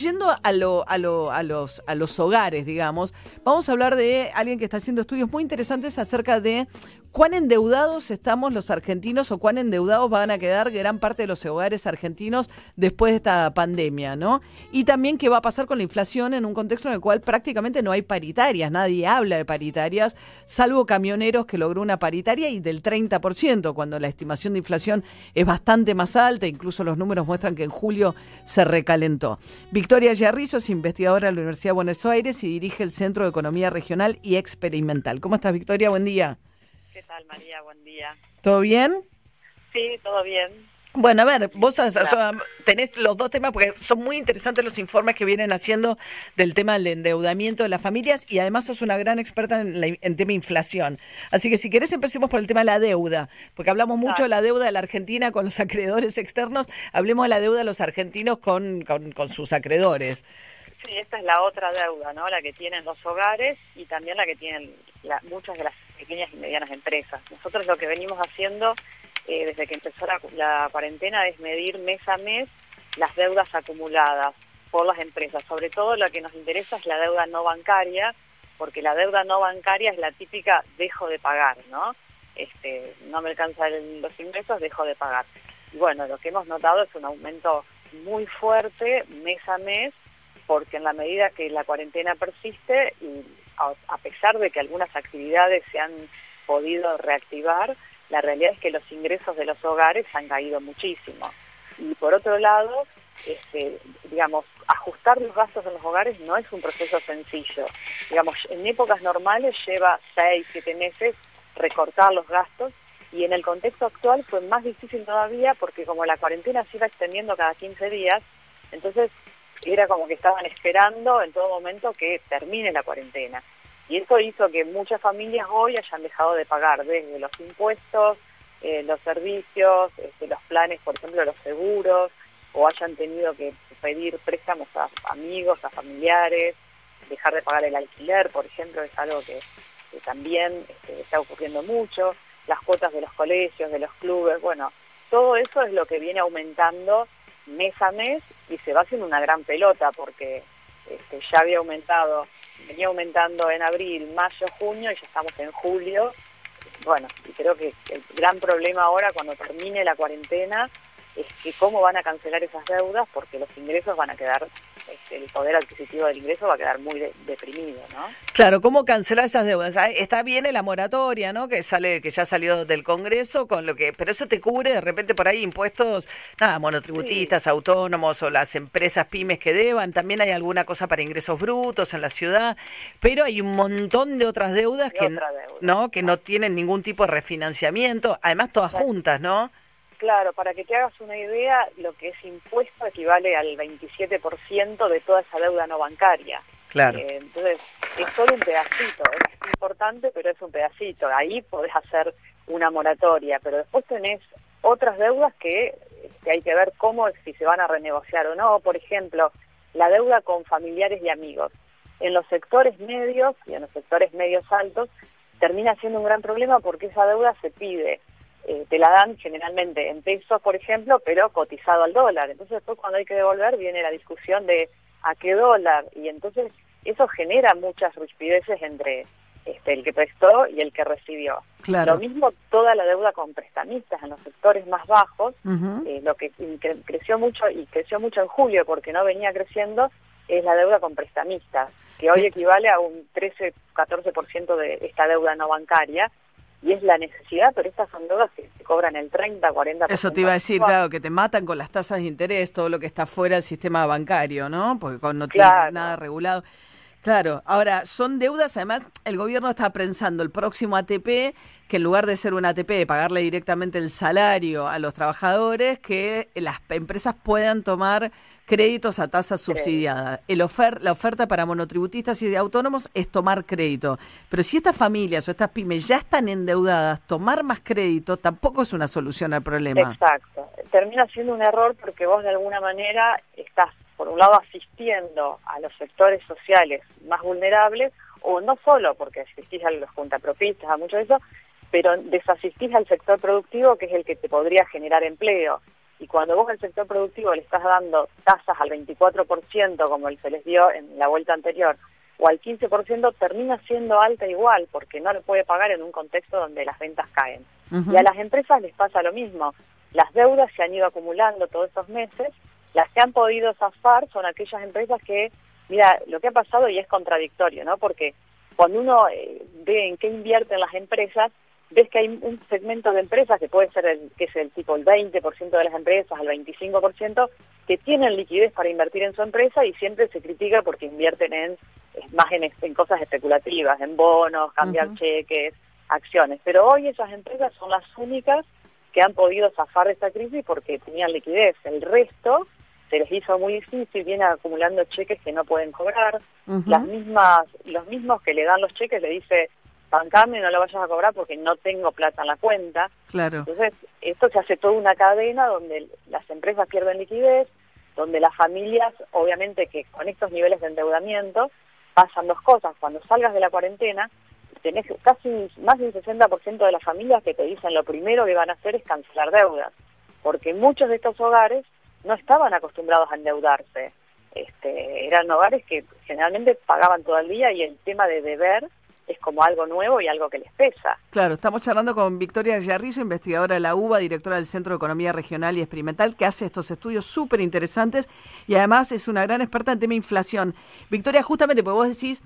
Yendo a, lo, a, lo, a, los, a los hogares, digamos, vamos a hablar de alguien que está haciendo estudios muy interesantes acerca de cuán endeudados estamos los argentinos o cuán endeudados van a quedar gran parte de los hogares argentinos después de esta pandemia, ¿no? Y también qué va a pasar con la inflación en un contexto en el cual prácticamente no hay paritarias, nadie habla de paritarias, salvo camioneros que logró una paritaria y del 30%, cuando la estimación de inflación es bastante más alta, incluso los números muestran que en julio se recalentó. Victoria Yarrizo es investigadora de la Universidad de Buenos Aires y dirige el Centro de Economía Regional y Experimental. ¿Cómo estás, Victoria? Buen día. ¿Qué tal, María? Buen día. ¿Todo bien? Sí, todo bien. Bueno, a ver, vos tenés los dos temas porque son muy interesantes los informes que vienen haciendo del tema del endeudamiento de las familias y además sos una gran experta en, el tema inflación. Así que si querés empecemos por el tema de la deuda, porque hablamos mucho de la deuda de la Argentina con los acreedores externos, hablemos de la deuda de los argentinos con, con, sus acreedores. Sí, esta es la otra deuda, ¿no? La que tienen los hogares y también la que tienen muchas de las pequeñas y medianas empresas. Nosotros lo que venimos haciendo eh, desde que empezó la, cuarentena es medir mes a mes las deudas acumuladas por las empresas. Sobre todo lo que nos interesa es la deuda no bancaria, porque la deuda no bancaria es la típica dejo de pagar, ¿no? Este, no me alcanzan los ingresos, dejo de pagar. Y bueno, lo que hemos notado es un aumento muy fuerte mes a mes, porque en la medida que la cuarentena persiste y a pesar de que algunas actividades se han podido reactivar, la realidad es que los ingresos de los hogares han caído muchísimo. Y por otro lado, este, digamos, ajustar los gastos en los hogares no es un proceso sencillo. Digamos, en épocas normales lleva seis, siete meses recortar los gastos y en el contexto actual fue más difícil todavía porque como la cuarentena se iba extendiendo cada 15 días, entonces era como que estaban esperando en todo momento que termine la cuarentena. Y eso hizo que muchas familias hoy hayan dejado de pagar desde los impuestos, eh, los servicios, este, los planes, por ejemplo, los seguros, o hayan tenido que pedir préstamos a amigos, a familiares, dejar de pagar el alquiler, por ejemplo, es algo que, también este, está ocurriendo mucho, las cuotas de los colegios, de los clubes, bueno, todo eso es lo que viene aumentando mes a mes y se va haciendo una gran pelota porque este, ya había aumentado venía aumentando en abril, mayo, junio y ya estamos en julio. Bueno, y creo que el gran problema ahora cuando termine la cuarentena es que cómo van a cancelar esas deudas porque los ingresos van a quedar el poder adquisitivo del ingreso va a quedar muy deprimido, ¿no? Claro, ¿cómo cancelar esas deudas? Está bien la moratoria, ¿no? Que sale, que ya salió del Congreso, con lo que, pero eso te cubre de repente por ahí impuestos, nada, monotributistas, autónomos o las empresas pymes que deban. También hay alguna cosa para ingresos brutos en la ciudad, pero hay un montón de otras deudas que, no, que no tienen ningún tipo de refinanciamiento, además todas juntas, ¿no? Claro, para que te hagas una idea, lo que es impuesto equivale al 27% de toda esa deuda no bancaria. Claro. Eh, entonces, es solo un pedacito, es importante, pero es un pedacito. Ahí podés hacer una moratoria, pero después tenés otras deudas que, que hay que ver cómo, si se van a renegociar o no. Por ejemplo, la deuda con familiares y amigos. En los sectores medios y en los sectores medios altos termina siendo un gran problema porque esa deuda se pide eh, te la dan generalmente en pesos, por ejemplo, pero cotizado al dólar. Entonces después cuando hay que devolver viene la discusión de a qué dólar y entonces eso genera muchas rispideces entre este, el que prestó y el que recibió. Lo mismo toda la deuda con prestamistas en los sectores más bajos, eh, lo que creció mucho y creció mucho en julio porque no venía creciendo es la deuda con prestamistas, que hoy equivale a un 13-14% de esta deuda no bancaria y es la necesidad, pero estas son que se cobran el 30, 40%. Eso te iba a decir, claro, que te matan con las tasas de interés, todo lo que está fuera del sistema bancario, ¿no? Porque con, no tiene nada regulado. Claro, ahora son deudas, además el gobierno está pensando el próximo ATP, que en lugar de ser un ATP, de pagarle directamente el salario a los trabajadores, que las empresas puedan tomar créditos a tasa subsidiada. El ofer la oferta para monotributistas y autónomos es tomar crédito. Pero si estas familias o estas pymes ya están endeudadas, tomar más crédito tampoco es una solución al problema. Exacto. Termina siendo un error porque vos de alguna manera estás por un lado asistiendo a los sectores sociales más vulnerables, o no solo porque asistís a los juntapropistas, a mucho de eso, pero desasistís al sector productivo que es el que te podría generar empleo. y cuando vos al sector productivo le estás dando tasas al 24% como se les dio en la vuelta anterior, o al 15% termina siendo alta igual porque no lo puede pagar en un contexto donde las ventas caen. Y a las empresas les pasa lo mismo. Las deudas se han ido acumulando todos estos meses. Las que han podido zafar son aquellas empresas que, mira, lo que ha pasado y es contradictorio, ¿no? Porque cuando uno eh, ve en qué invierten las empresas, ves que hay un segmento de empresas que puede ser el que es el tipo el 20% de las empresas, el 25%, que tienen liquidez para invertir en su empresa y siempre se critica porque invierten en más en, cosas especulativas, en bonos, cambiar cheques, acciones. Pero hoy esas empresas son las únicas que han podido zafar de esta crisis porque tenían liquidez. El resto se les hizo muy difícil, vienen acumulando cheques que no pueden cobrar. Las mismas, los mismos que le dan los cheques le dice, bancame, no lo vayas a cobrar porque no tengo plata en la cuenta. Claro. Entonces, esto se hace toda una cadena donde las empresas pierden liquidez, donde las familias, obviamente que con estos niveles de endeudamiento, pasan dos cosas. Cuando salgas de la cuarentena, tenés casi más del 60% de las familias que te dicen lo primero que van a hacer es cancelar deudas, porque muchos de estos hogares no estaban acostumbrados a endeudarse. Este, eran hogares que generalmente pagaban todo el día y el tema de deber es como algo nuevo y algo que les pesa. Claro, estamos charlando con Victoria Yarrizo, investigadora de la UBA, directora del Centro de Economía Regional y Experimental, que hace estos estudios súper interesantes y además es una gran experta en tema de inflación. Victoria, justamente porque vos decís,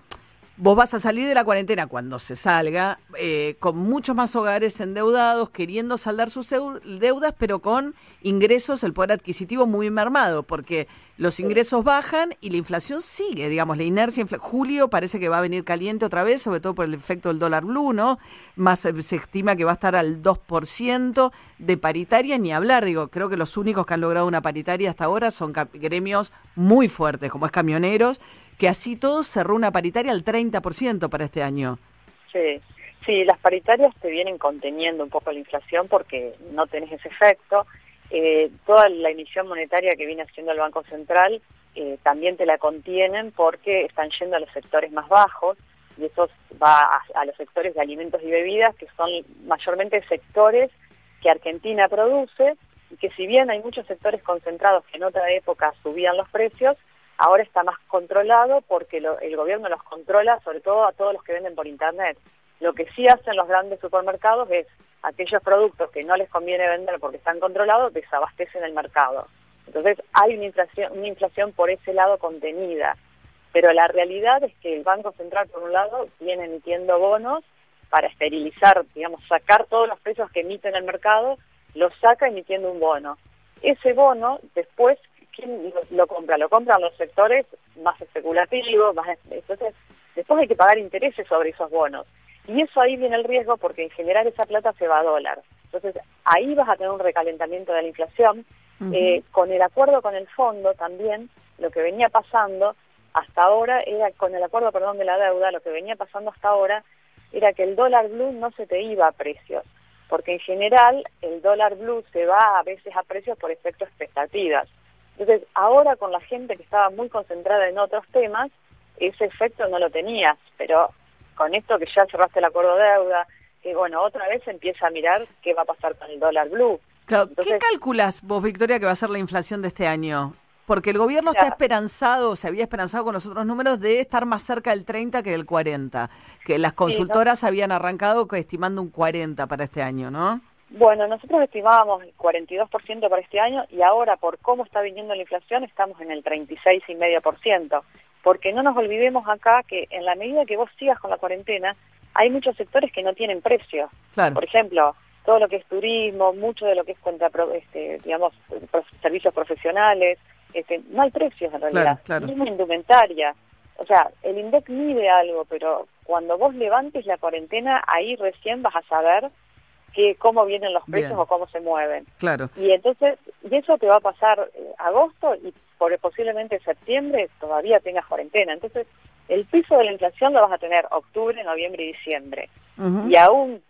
Vos vas a salir de la cuarentena cuando se salga, eh, con muchos más hogares endeudados, queriendo saldar sus deudas, pero con ingresos, el poder adquisitivo muy mermado, porque los ingresos bajan y la inflación sigue, digamos, la inercia. Julio parece que va a venir caliente otra vez, sobre todo por el efecto del dólar blue, ¿no? Más eh, se estima que va a estar al 2% de paritaria, ni hablar, digo, creo que los únicos que han logrado una paritaria hasta ahora son gremios muy fuertes, como es camioneros que así todo cerró una paritaria al 30% para este año. Sí, sí, las paritarias te vienen conteniendo un poco la inflación porque no tenés ese efecto. Eh, toda la emisión monetaria que viene haciendo el Banco Central eh, también te la contienen porque están yendo a los sectores más bajos y eso va a, a, los sectores de alimentos y bebidas, que son mayormente sectores que Argentina produce y que si bien hay muchos sectores concentrados que en otra época subían los precios, ahora está más controlado porque el gobierno los controla, sobre todo a todos los que venden por Internet. Lo que sí hacen los grandes supermercados es aquellos productos que no les conviene vender porque están controlados, desabastecen el mercado. Entonces hay una inflación, una inflación por ese lado contenida. Pero la realidad es que el Banco Central, por un lado, viene emitiendo bonos para esterilizar, digamos, sacar todos los precios que emite en el mercado, los saca emitiendo un bono. Ese bono después ¿quién lo, compra? Lo compran los sectores más especulativos, más entonces después hay que pagar intereses sobre esos bonos. Y eso ahí viene el riesgo porque en general esa plata se va a dólar. Entonces ahí vas a tener un recalentamiento de la inflación. Eh, con el acuerdo con el fondo también, lo que venía pasando hasta ahora era, con el acuerdo, perdón, de la deuda, lo que venía pasando hasta ahora era que el dólar blue no se te iba a precios, porque en general el dólar blue se va a veces a precios por efecto expectativas. Entonces, ahora con la gente que estaba muy concentrada en otros temas, ese efecto no lo tenías, pero con esto que ya cerraste el acuerdo de deuda, que bueno, otra vez empieza a mirar qué va a pasar con el dólar blue. ¿Qué calculas vos, Victoria, que va a ser la inflación de este año? Porque el gobierno está esperanzado, se había esperanzado con los otros números de estar más cerca del 30 que del 40, que las consultoras habían arrancado estimando un 40 para este año, ¿no? Bueno, nosotros estimábamos el 42% para este año y ahora por cómo está viniendo la inflación estamos en el 36,5%, porque no nos olvidemos acá que en la medida que vos sigas con la cuarentena, hay muchos sectores que no tienen precio. Por ejemplo, todo lo que es turismo, mucho de lo que es contra, este, digamos, servicios profesionales, este, no hay precios en realidad. Claro, claro. indumentaria. O sea, el INDEC mide algo, pero cuando vos levantes la cuarentena, ahí recién vas a saber que cómo vienen los precios o cómo se mueven. Claro. Y entonces, y eso te va a pasar eh, agosto y por, posiblemente septiembre todavía tengas cuarentena. Entonces, el piso de la inflación lo vas a tener octubre, noviembre y diciembre. Y aún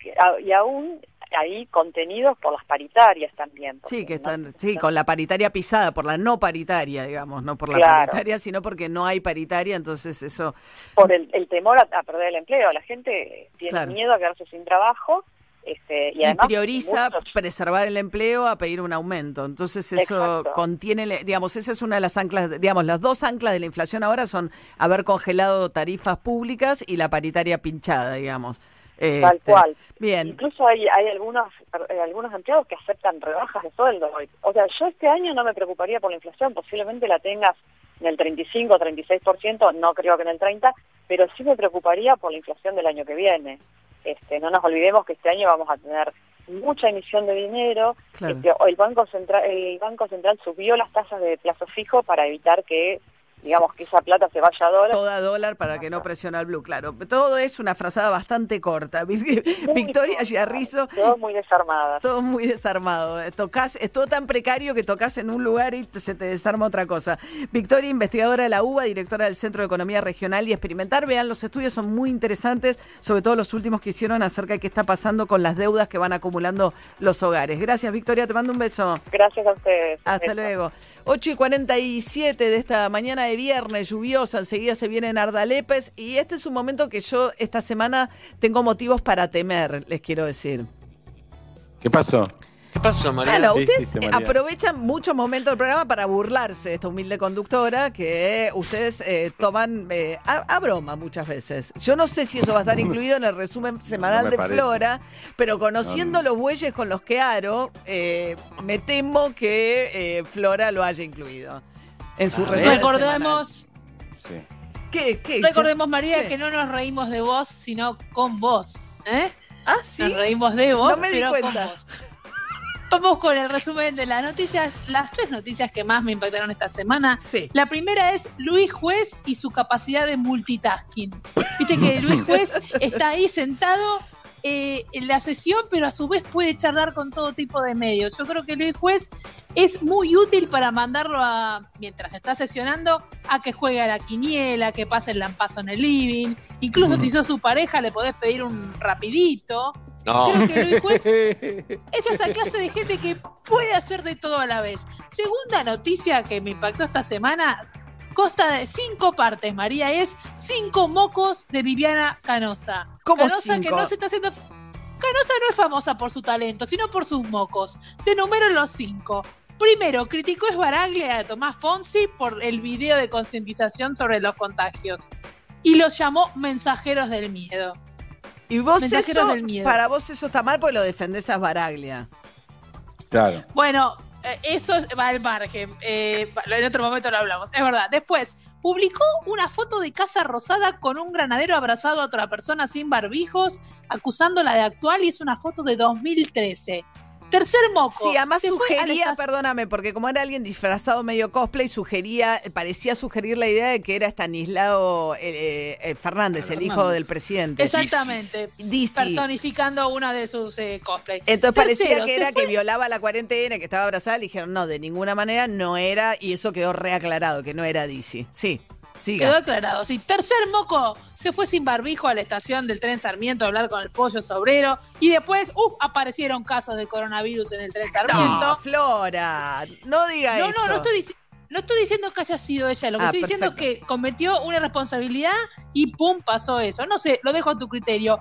y aún ahí contenidos por las paritarias también. Sí, que están, sí, con la paritaria pisada, por la no paritaria, digamos, no por la paritaria, sino porque no hay paritaria, entonces eso... Por el, temor a, perder el empleo, la gente tiene miedo a quedarse sin trabajo Este, y, Y además prioriza muchos- preservar el empleo a pedir un aumento. Entonces eso Exacto. contiene, digamos, esa es una de las anclas, digamos, las dos anclas de la inflación ahora son haber congelado tarifas públicas y la paritaria pinchada, digamos. Tal Este, cual. Bien. Incluso hay, hay algunos, eh, algunos empleados que aceptan rebajas de sueldo hoy. O sea, yo este año no me preocuparía por la inflación, posiblemente la tengas en el 35 o 36%, no creo que en el 30%, pero sí me preocuparía por la inflación del año que viene. Este, no nos olvidemos que este año vamos a tener mucha emisión de dinero. Claro. Este, el Banco Central el Banco Central subió las tasas de plazo fijo para evitar que digamos que esa plata se vaya a dólares. Toda dólar para que no presione al blue, claro. Todo es una frazada bastante corta. Victoria Giarrizo, Todos muy desarmadas. todo muy desarmado. Tocás, es todo tan precario que tocas en un lugar y se te desarma otra cosa. Victoria, investigadora de la UBA, directora del Centro de Economía Regional y Experimentar. Vean, los estudios son muy interesantes, sobre todo los últimos que hicieron acerca de qué está pasando con las deudas que van acumulando los hogares. Gracias, Victoria. Te mando un beso. Gracias a ustedes. Hasta luego. 8 y 47 de esta mañana de viernes, lluviosa, enseguida se viene Nardalepes y este es un momento que yo esta semana tengo motivos para temer, les quiero decir. ¿Qué pasó? ¿Qué pasó, María? Claro, ¿Qué ustedes hiciste, María? aprovechan muchos momentos del programa para burlarse de esta humilde conductora que ustedes eh, toman eh, a, a broma muchas veces. Yo no sé si eso va a estar incluido en el resumen semanal de parece. Flora, pero conociendo No, no. los bueyes con los que aro, eh, me temo que eh, Flora lo haya incluido en su semanal. Recordemos, Sí. ¿Qué, qué? recordemos María, ¿Qué? que no nos reímos de vos, sino con vos. ¿eh? Ah, sí. Nos reímos de vos, No me di pero cuenta. con vos. Vamos con el resumen de las noticias, las tres noticias que más me impactaron esta semana. Sí. La primera es Luis Juez y su capacidad de multitasking. Viste que Luis Juez está ahí sentado eh, en la sesión, pero a su vez puede charlar con todo tipo de medios. Yo creo que Luis Juez es muy útil para mandarlo a, mientras está sesionando, a que juegue a la quiniela, que pase el lampazo en el living. Incluso si sos su pareja, le podés pedir un rapidito. No, Creo que Luis Juez es esa clase de gente que puede hacer de todo a la vez. Segunda noticia que me impactó esta semana, consta de cinco partes, María, es cinco mocos de Viviana Canosa. ¿Cómo Canosa que no se está haciendo... Canosa no es famosa por su talento, sino por sus mocos. Te numero los cinco. Primero, criticó Esbaraglia a Tomás Fonsi por el video de concientización sobre los contagios. Y los llamó mensajeros del miedo. Y vos Mensajeros eso, del miedo. para vos eso está mal porque lo defendés a Baraglia. Claro. Bueno, eso va al margen. Eh, en otro momento lo hablamos. Es verdad. Después, publicó una foto de Casa Rosada con un granadero abrazado a otra persona sin barbijos, acusándola de actual, y es una foto de 2013. Tercer moco. Sí, además sugería, perdóname, porque como era alguien disfrazado medio cosplay, sugería, parecía sugerir la idea de que era Estanislao eh, eh, Fernández, el hijo del presidente. Exactamente. Dice. Personificando una de sus eh, cosplay. Entonces parecía que era fue- que violaba la cuarentena, que estaba abrazada, le dijeron, no, de ninguna manera no era, y eso quedó reaclarado, que no era Dizzy. Sí, siga. Quedó aclarado. Sí, tercer moco se fue sin barbijo a la estación del tren Sarmiento a hablar con el pollo sobrero. Y después, uff, aparecieron casos de coronavirus en el tren Sarmiento. No, Flora, no diga No, eso. no, no estoy, dici- no estoy diciendo que haya sido ella. Lo que Ah, estoy diciendo es que cometió una responsabilidad y pum, pasó eso. No sé, lo dejo a tu criterio.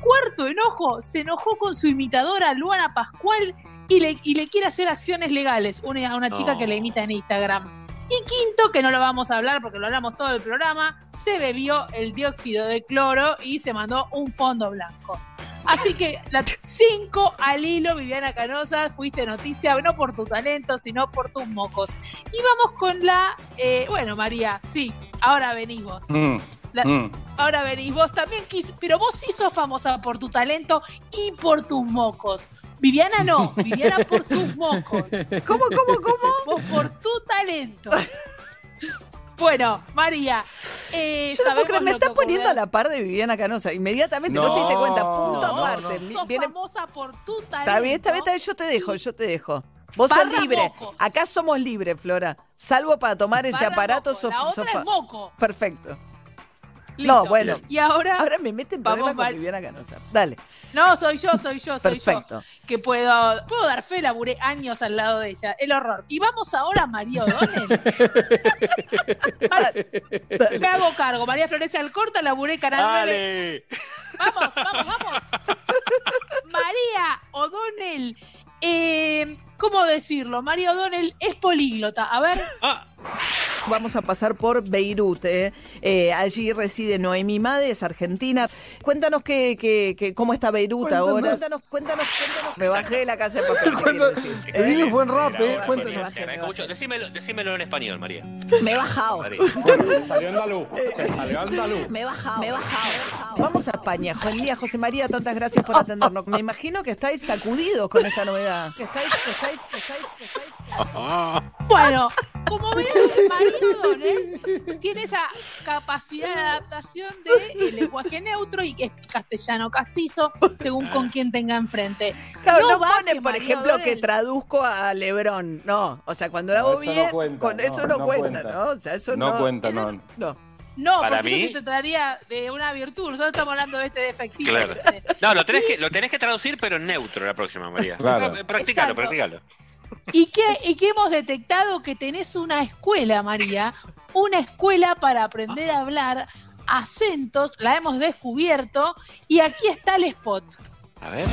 Cuarto enojo, se enojó con su imitadora Luana Pascual y le, y le quiere hacer acciones legales una, a una chica No. que le imita en Instagram. Y quinto, que no lo vamos a hablar porque lo hablamos todo el programa, se bebió el dióxido de cloro y se mandó un fondo blanco. Así que la cinco al hilo, Viviana Canosa, fuiste noticia no por tu talento, sino por tus mocos. Y vamos con la, eh, bueno María, sí, ahora venís vos. Mm, La- mm. Ahora venís vos también, quis- pero vos sí sos famosa por tu talento y por tus mocos. Viviana no, Viviana por sus mocos. ¿Cómo, cómo, cómo? Vos por tu talento. Bueno, María, eh, Yo sabemos creer, me estás poniendo a la par de Viviana Canosa. Inmediatamente no, No, te diste cuenta. Punto no, aparte. no. Sos viene- famosa por tu talento. Está bien, está bien, está bien, yo te dejo, yo te dejo. Vos sos libre. Acá somos libres, Flora. Salvo para tomar ese Barra aparato. moco. sos- La otra sos es moco. Perfecto. Listo. No, bueno. Y ahora, Ahora me meten Vamos, con Viviana Canosa. Dale, no, soy yo, soy yo, soy perfecto. yo. Que puedo, puedo dar fe, laburé años al lado de ella. El horror. Y vamos ahora a María O'Donnell. Me hago cargo. María Florencia Alcorta, laburé Canal 9. Dale. Vamos, vamos, vamos. María O'Donnell. Eh, ¿Cómo decirlo? María O'Donnell es políglota. A ver, Ah, Vamos a pasar por Beirut. eh. Eh, allí reside Noemí Made, es argentina. Cuéntanos que, que, que- cómo está Beirut Cuéntanos. ahora. Cuéntanos, cuéntanos, cuéntanos. Me bajé de la casa de papel. ¿qué Cuéntanos. Que digas buen rap, eh. Cuéntanos. Decímelo, decímelo en español, María. Me he bajado. Salió andaluz. Salió andaluz. Me he bajado. Me he bajado. Vamos a España. José María, tantas gracias por atendernos. Me imagino que estáis sacudidos con esta novedad. Que estáis, que estáis, que estáis, que estáis. Bueno, como ven, María O'Donnell tiene esa capacidad de adaptación de el lenguaje neutro y es castellano castizo, según con quien tenga enfrente. Claro, no, va pone, por ejemplo, que traduzco a Lebrón. No, o sea, cuando lo hago No, eso no bien, cuenta, con no, eso no, no cuenta, cuenta. ¿no? O sea, eso no. No cuenta, no. No. No, Para porque mí- eso se trataría de una virtud. Nosotros estamos hablando de este defectivo. Claro. No, lo tenés que, lo tenés que traducir, pero en neutro la próxima, María. Claro. Practicalo, Exacto. practicalo. ¿Y que, y que hemos detectado que tenés una escuela, María, una escuela para aprender a hablar acentos, la hemos descubierto y aquí está el spot. A ver.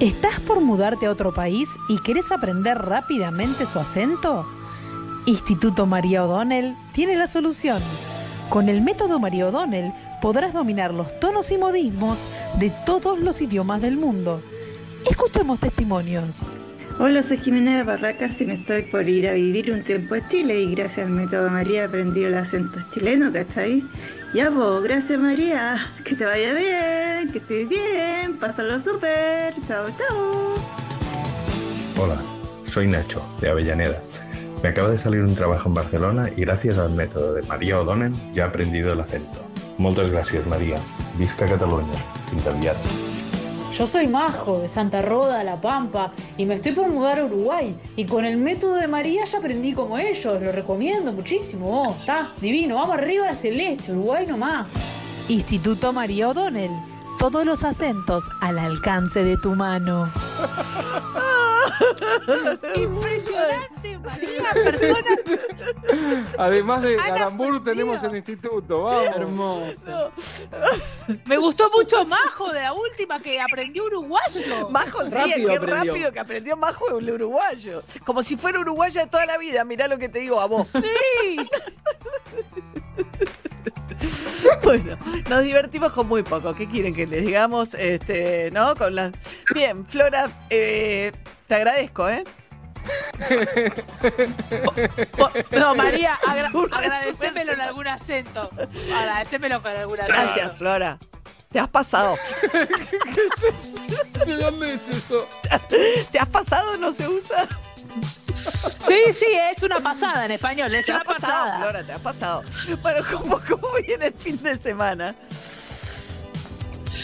¿Estás por mudarte a otro país y querés aprender rápidamente su acento? Instituto María O'Donnell tiene la solución. Con el método María O'Donnell podrás dominar los tonos y modismos de todos los idiomas del mundo. Escuchemos testimonios. Hola, soy Jimena de Barracas y me estoy por ir a vivir un tiempo a Chile y gracias al método María he aprendido el acento chileno, ¿cachai? Ya vos, gracias María, que te vaya bien, que estés bien, pásalo súper, chao, chao. Hola, soy Nacho, de Avellaneda. Me acaba de salir un trabajo en Barcelona y gracias al método de María O'Donnell ya he aprendido el acento. Moltes gràcies, María. Visca Catalunya. Fins aviat. Yo soy Majo, de Santa Roda, La Pampa, y me estoy por mudar a Uruguay. Y con el método de María ya aprendí como ellos, lo recomiendo muchísimo. Oh, está divino, vamos arriba a celeste, Uruguay nomás. Instituto María O'Donnell. Todos los acentos al alcance de tu mano. Impresionante, María, personas. Además de Ana Arambur tenemos Frío. el instituto, vamos. Hermoso. Me gustó mucho Majo de la última que aprendió uruguayo. Majo, sí, Rápido qué aprendió. rápido que aprendió Majo el uruguayo. Como si fuera uruguaya de toda la vida. Mirá lo que te digo a vos. Sí. Bueno, nos divertimos con muy poco. ¿Qué quieren que les digamos? Este, ¿no? Con las. Bien, Flora, eh, te agradezco, ¿eh? Po- No, María, agra agradecémelo en algún acento. Agradecémelo con algún acento. Gracias, Flora. Te has pasado. ¿De dónde es eso? ¿Te has pasado? ¿No se usa? Sí, sí, es una pasada en español, es Te una pasado, pasada. Flora, te has pasado. Bueno, ¿cómo, cómo viene el fin de semana?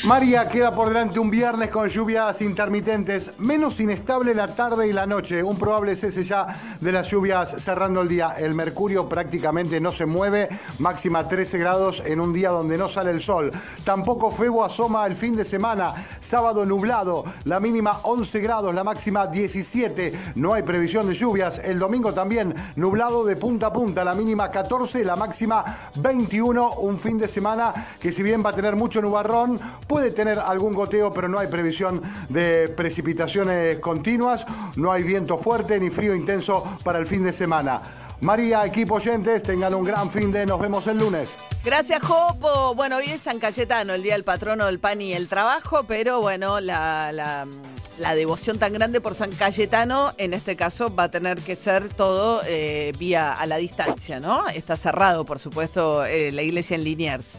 María queda por delante un viernes con lluvias intermitentes, menos inestable la tarde y la noche, un probable cese ya de las lluvias cerrando el día. El mercurio prácticamente no se mueve, máxima 13 grados en un día donde no sale el sol. Tampoco Febo asoma el fin de semana, sábado nublado, la mínima 11 grados, la máxima 17, no hay previsión de lluvias. El domingo también nublado de punta a punta, la mínima 14, la máxima 21, un fin de semana que si bien va a tener mucho nubarrón, puede tener algún goteo, pero no hay previsión de precipitaciones continuas, no hay viento fuerte ni frío intenso para el fin de semana. María, equipo oyentes, tengan un gran fin de, nos vemos el lunes. Gracias, Jopo. Bueno, hoy es San Cayetano, el día del patrono del pan y el trabajo, pero bueno, la, devoción tan grande por San Cayetano, en este caso, va a tener que ser todo eh, vía a la distancia, ¿no? Está cerrado, por supuesto, eh, la iglesia en Liniers.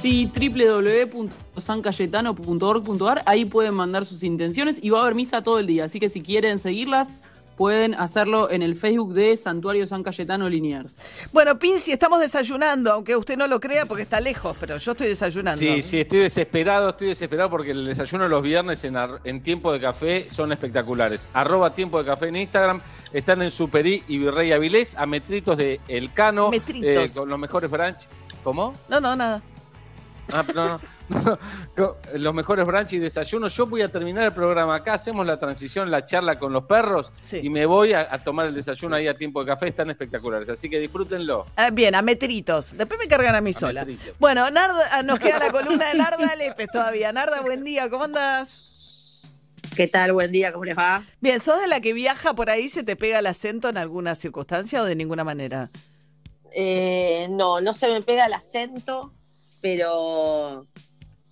Sí, www.sancayetano.org.ar, ahí pueden mandar sus intenciones y va a haber misa todo el día, así que si quieren seguirlas, pueden hacerlo en el Facebook de Santuario San Cayetano Liniers. Bueno, Pinci, estamos desayunando, aunque usted no lo crea porque está lejos, pero yo estoy desayunando. Sí, sí, estoy desesperado, estoy desesperado porque el desayuno los viernes en, ar- en tiempo de café son espectaculares. Arroba tiempo de café en Instagram, están en Superí y Virrey Avilés, a metritos de El Cano, Metritos. eh, con los mejores brunch. ¿Cómo? No, no, nada. Ah, no, no. Los mejores brunch y desayunos. Yo voy a terminar el programa acá, hacemos la transición, la charla con los perros y me voy a, a tomar el desayuno ahí a tiempo de café. Están espectaculares, así que disfrútenlo. Ah, bien, a metritos. Después me cargan a mí sola. metritos. Bueno, Narda, ah, nos queda la columna de Narda Lepes todavía. Narda, buen día, ¿cómo andas? ¿Qué tal? Buen día, ¿cómo les va? Bien, ¿sos de la que viaja por ahí, se te pega el acento en alguna circunstancia o de ninguna manera? Eh, no, no se me pega el acento, pero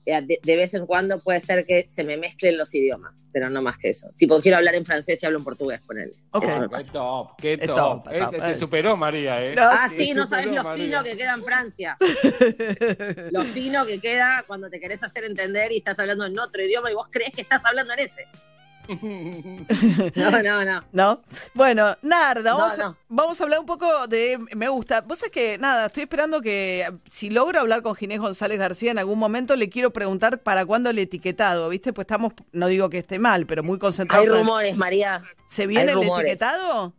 eh, de, de vez en cuando puede ser que se me mezclen los idiomas, pero no más que eso. Tipo, quiero hablar en francés y hablo en portugués con él. Eso me Qué pasa. top, qué top. top, Eh, top, te, eh. te superó María, ¿eh? Ah, sí, no sabes superó, lo María. fino que queda en Francia. lo fino que queda cuando te querés hacer entender y estás hablando en otro idioma y vos crees que estás hablando en ese. No, no, no. ¿No? Bueno, Narda, No, vamos, a- vamos a hablar un poco de Me Gusta. Vos sabés que, nada, estoy esperando que si logro hablar con Ginés González García en algún momento, le quiero preguntar para cuándo el etiquetado, ¿viste? Pues estamos, no digo que esté mal, pero muy concentrados. Hay el- rumores, María. ¿Se viene el etiquetado?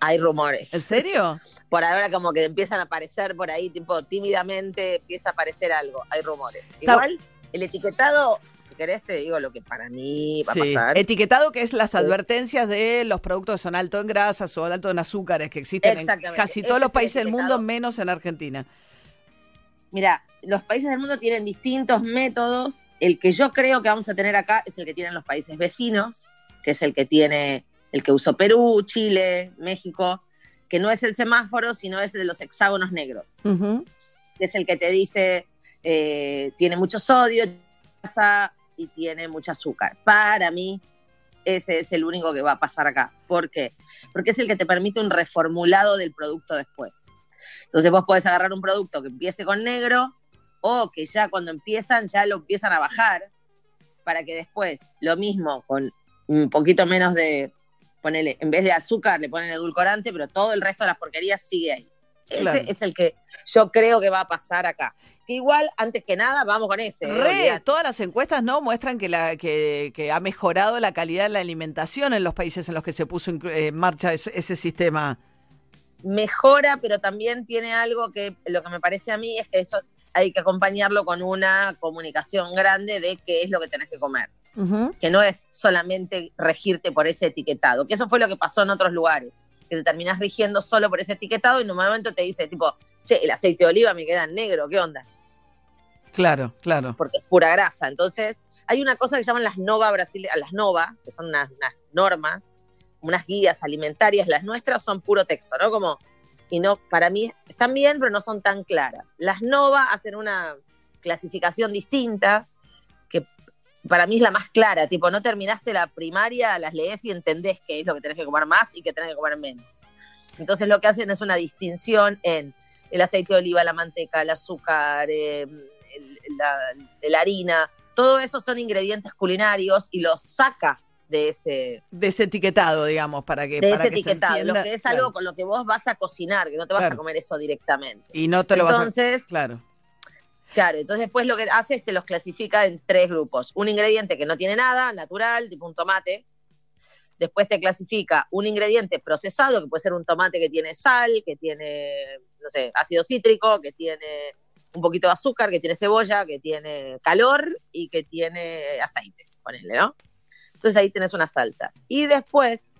Hay rumores. ¿En serio? Por ahora como que empiezan a aparecer por ahí, tipo tímidamente empieza a aparecer algo. Hay rumores. Igual, el etiquetado, querés te digo lo que para mí va Sí. a pasar. Etiquetado que es las advertencias de los productos que son alto en grasas o alto en azúcares que existen en casi Ese todos los países del mundo, menos en Argentina. Mira, los países del mundo tienen distintos métodos. El que yo creo que vamos a tener acá es el que tienen los países vecinos, que es el que tiene, el que usó Perú, Chile, México, que no es el semáforo, sino es el de los hexágonos negros. que es el que te dice eh, tiene mucho sodio, grasa y tiene mucho azúcar. Para mí, ese es el único que va a pasar acá. ¿Por qué? Porque es el que te permite un reformulado del producto después. Entonces vos podés agarrar un producto que empiece con negro o que ya cuando empiezan ya lo empiezan a bajar para que después lo mismo con un poquito menos de, ponele, en vez de azúcar le ponen edulcorante, pero todo el resto de las porquerías sigue ahí. Ese es el que yo creo que va a pasar acá. Que igual, antes que nada, vamos con ese. ¿eh? Re, todas las encuestas no muestran que, la, que, que ha mejorado la calidad de la alimentación en los países en los que se puso en, en marcha ese, ese sistema. Mejora, pero también tiene algo que lo que me parece a mí es que eso hay que acompañarlo con una comunicación grande de qué es lo que tenés que comer. que no es solamente regirte por ese etiquetado, que eso fue lo que pasó en otros lugares, que te terminás rigiendo solo por ese etiquetado y en un momento te dice tipo, che, el aceite de oliva me queda en negro, ¿qué onda? Claro, claro. Porque es pura grasa. Entonces, hay una cosa que llaman las NOVA brasileñas, las NOVA, que son unas, unas normas, unas guías alimentarias, las nuestras son puro texto, ¿no? Como, y no, para mí están bien, pero no son tan claras. Las NOVA hacen una clasificación distinta, para mí es la más clara, tipo, no terminaste la primaria, las lees y entendés qué es lo que tenés que comer más y qué tenés que comer menos. Entonces lo que hacen es una distinción en el aceite de oliva, la manteca, el azúcar, eh, el- la, la harina, todo eso son ingredientes culinarios y los saca de ese, De ese etiquetado, digamos, para que. de para ese que se etiquetado, lo que es Claro. algo con lo que vos vas a cocinar, que no te vas Claro. a comer eso directamente. Y no te lo vas a. Entonces, Claro. Claro, entonces después lo que hace es te los clasifica en tres grupos. Un ingrediente que no tiene nada, natural, tipo un tomate. Después te clasifica un ingrediente procesado, que puede ser un tomate que tiene sal, que tiene, no sé, ácido cítrico, que tiene un poquito de azúcar, que tiene cebolla, que tiene calor y que tiene aceite, ponele, ¿no? Entonces ahí tenés una salsa. Y después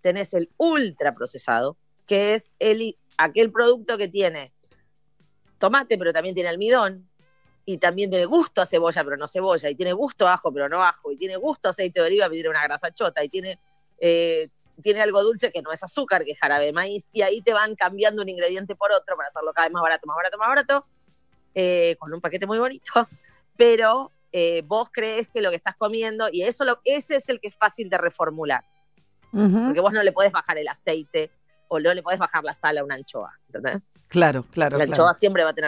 tenés el ultra procesado, que es el, aquel producto que tiene tomate, pero también tiene almidón, y también tiene gusto a cebolla, pero no cebolla, y tiene gusto a ajo, pero no ajo, y tiene gusto a aceite de oliva, pero tiene una grasa chota, y tiene, eh, tiene algo dulce que no es azúcar, que es jarabe de maíz, y ahí te van cambiando un ingrediente por otro para hacerlo cada vez más barato, más barato, más barato, eh, con un paquete muy bonito, pero eh, vos crees que lo que estás comiendo, y eso lo, ese es el que es fácil de reformular, porque vos no le podés bajar el aceite o no le podés bajar la sal a una anchoa, ¿entendés? Claro, claro. la claro. anchoa siempre va a tener